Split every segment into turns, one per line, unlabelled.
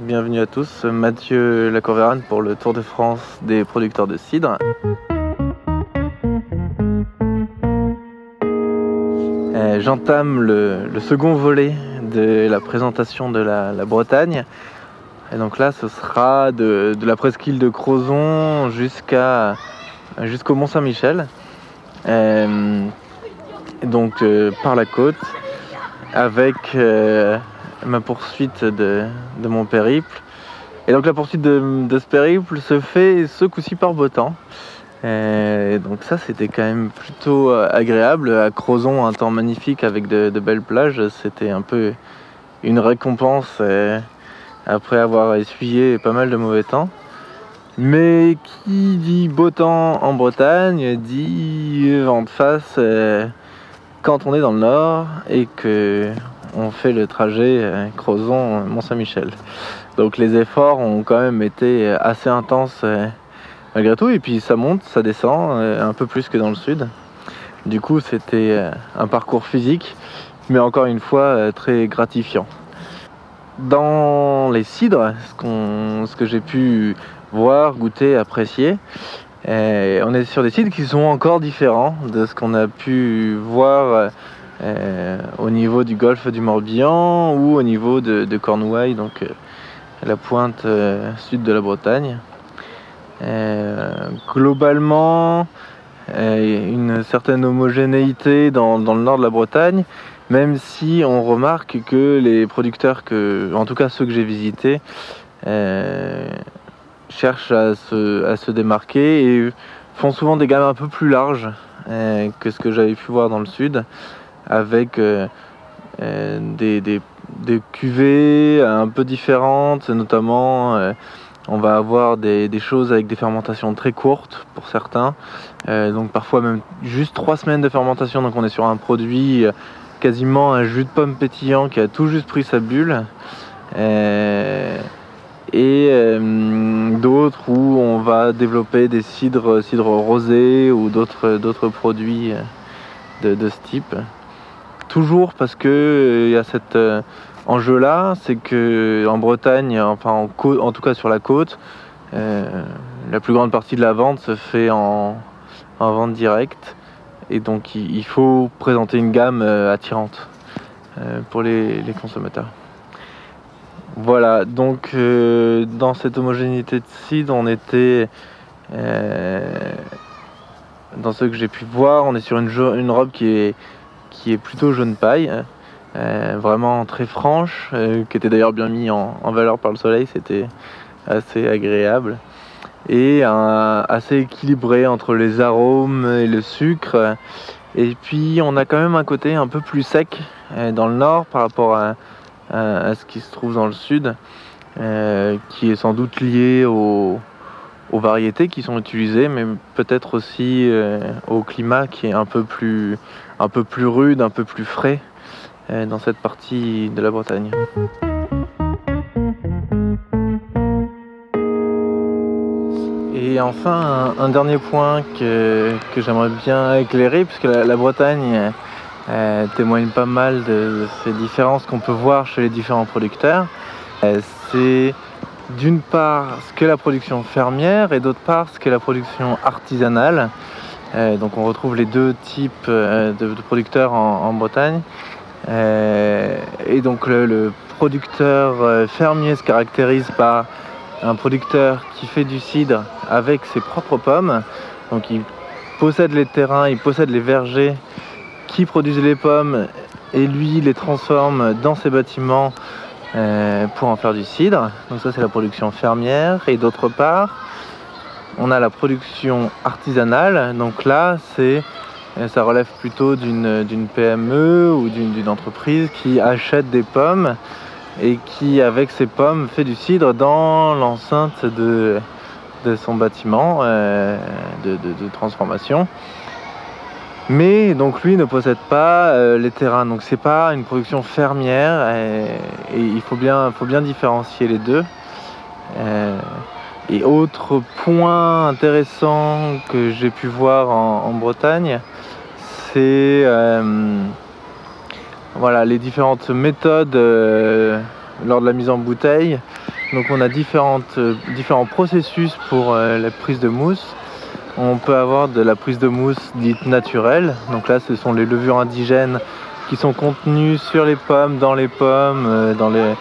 bienvenue à tous. Mathieu Lacorvérane pour le Tour de France des producteurs de cidre. Euh, j'entame le, second volet de la présentation de la, Bretagne. Et donc là, ce sera de, la presqu'île de Crozon jusqu'au Mont Saint-Michel. Euh, donc euh, par la côte, avec ma poursuite de, mon périple. Et donc la poursuite de, ce périple se fait ce coup-ci par beau temps. Et donc ça c'était quand même plutôt euh, agréable. À Crozon, un temps magnifique avec de, belles plages, c'était un peu une récompense euh, après avoir essuyé pas mal de mauvais temps. Mais qui dit beau temps en Bretagne dit vent de face euh, quand on est dans le nord et que on fait le trajet euh, Crozon-Mont-Saint-Michel. Donc les efforts ont quand même été assez intenses euh, malgré tout. Et puis ça monte, ça descend, euh, un peu plus que dans le sud. Du coup, c'était un parcours physique, mais encore une fois très gratifiant. Dans les cidres, ce, que j'ai pu voir, goûter, apprécier, on est sur des cidres qui sont encore différents de ce qu'on a pu voir euh, au niveau du golfe du Morbihan ou au niveau de, Cornouailles, donc euh, la pointe euh, sud de la Bretagne. globalement, une certaine homogénéité dans, le nord de la Bretagne, même si on remarque que les producteurs, en tout cas ceux que j'ai visités, cherchent à se, à se, démarquer et font souvent des gammes un peu plus larges que ce que j'avais pu voir dans le sud avec euh, euh, des, des, cuvées un peu différentes, notamment euh, on va avoir des, choses avec des fermentations très courtes pour certains, donc parfois même juste trois semaines de fermentation, donc on est sur un produit quasiment un jus de pomme pétillant qui a tout juste pris sa bulle. et d'autres où on va développer des cidres, cidres rosés ou d'autres produits de, de, ce type. Toujours parce que euh, il y a cet euh, enjeu-là, c'est que en Bretagne, enfin en, en, tout cas sur la côte, euh, la plus grande partie de la vente se fait en, vente directe. Et donc il, faut présenter une gamme attirante pour les, consommateurs. Voilà, donc dans cette homogénéité de cidre, on était dans ce que j'ai pu voir, on est sur une, une robe qui est qui est plutôt jaune paille, euh, vraiment très franche, euh, qui était d'ailleurs bien mis en, valeur par le soleil, c'était assez agréable. Et assez équilibré entre les arômes et le sucre. Et puis on a quand même un côté un peu plus sec euh, dans le nord par rapport à, ce qui se trouve dans le sud, qui est sans doute lié aux variétés qui sont utilisées, mais peut-être aussi au climat qui est un peu plus rude, un peu plus frais euh, dans cette partie de la Bretagne. Et enfin, un, dernier point que, j'aimerais bien éclairer, puisque la, Bretagne euh, témoigne pas mal de, ces différences qu'on peut voir chez les différents producteurs. Euh, c'est d'une part ce qu'est la production fermière et d'autre part ce qu'est la production artisanale. Euh, donc on retrouve les deux types euh, de, producteurs en, Bretagne. Euh, et donc le, producteur fermier se caractérise par un producteur qui fait du cidre avec ses propres pommes. Donc il possède les terrains, il possède les vergers qui produisent les pommes et lui les transforme dans ses bâtiments pour en faire du cidre. Donc ça c'est la production fermière. Et d'autre part, on a la production artisanale. Donc là, c'est euh, ça relève plutôt d'une PME ou d'une entreprise qui achète des pommes et qui, avec ces pommes, fait du cidre dans l'enceinte de, son bâtiment euh, de, transformation. Mais donc lui ne possède pas euh, les terrains, donc c'est pas une production fermière et, il faut bien, faut bien différencier les deux. Et autre point intéressant que j'ai pu voir en, Bretagne, c'est euh, voilà, les différentes méthodes euh, lors de la mise en bouteille. Donc on a différentes, différents processus pour la prise de mousse. On peut avoir de la prise de mousse dite naturelle. Donc là, ce sont les levures indigènes qui sont contenues sur les pommes, dans les pommes, dans les,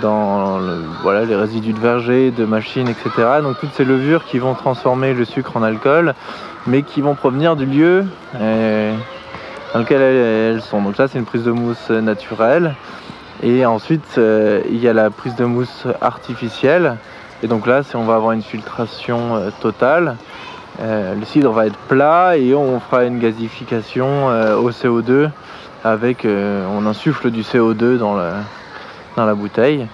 dans les résidus de verger, de machines, etc. Donc toutes ces levures qui vont transformer le sucre en alcool, mais qui vont provenir du lieu euh, dans lequel elles, sont. Donc là c'est une prise de mousse naturelle. Et ensuite euh, il y a la prise de mousse artificielle. Et donc là on va avoir une filtration euh, totale. Le cidre va être plat et on fera une gazification au CO2 avec on insuffle du CO2 dans la bouteille.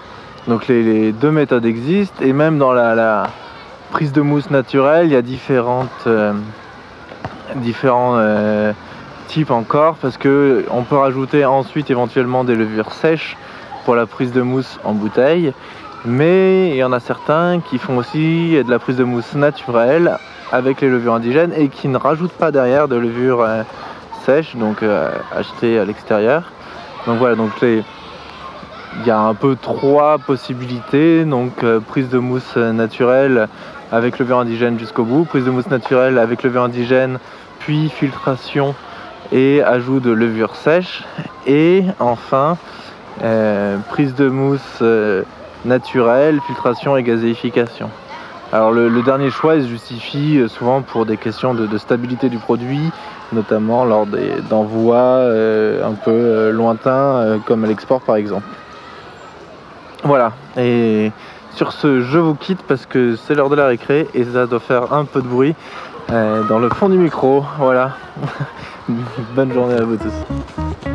Donc les, deux méthodes existent et même dans la, prise de mousse naturelle, il y a euh, différents euh, types encore parce que on peut rajouter ensuite éventuellement des levures sèches pour la prise de mousse en bouteille. Mais il y en a certains qui font aussi de la prise de mousse naturelle avec les levures indigènes et qui ne rajoutent pas derrière de levures euh, sèches, donc achetées à l'extérieur. Donc voilà, donc il y a un peu trois possibilités. Donc euh, prise de mousse naturelle avec levure indigène jusqu'au bout, prise de mousse naturelle avec levure indigène, puis filtration et ajout de levure sèche. Et enfin euh, prise de mousse euh, naturelle, filtration et gazéification. Alors le, dernier choix se justifie souvent pour des questions de, stabilité du produit, notamment lors d'envois un peu lointains comme à l'export par exemple. Voilà, et sur ce, je vous quitte parce que c'est l'heure de la récré et ça doit faire un peu de bruit euh, dans le fond du micro. Voilà. Bonne journée à vous tous.